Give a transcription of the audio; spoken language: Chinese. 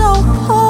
走破。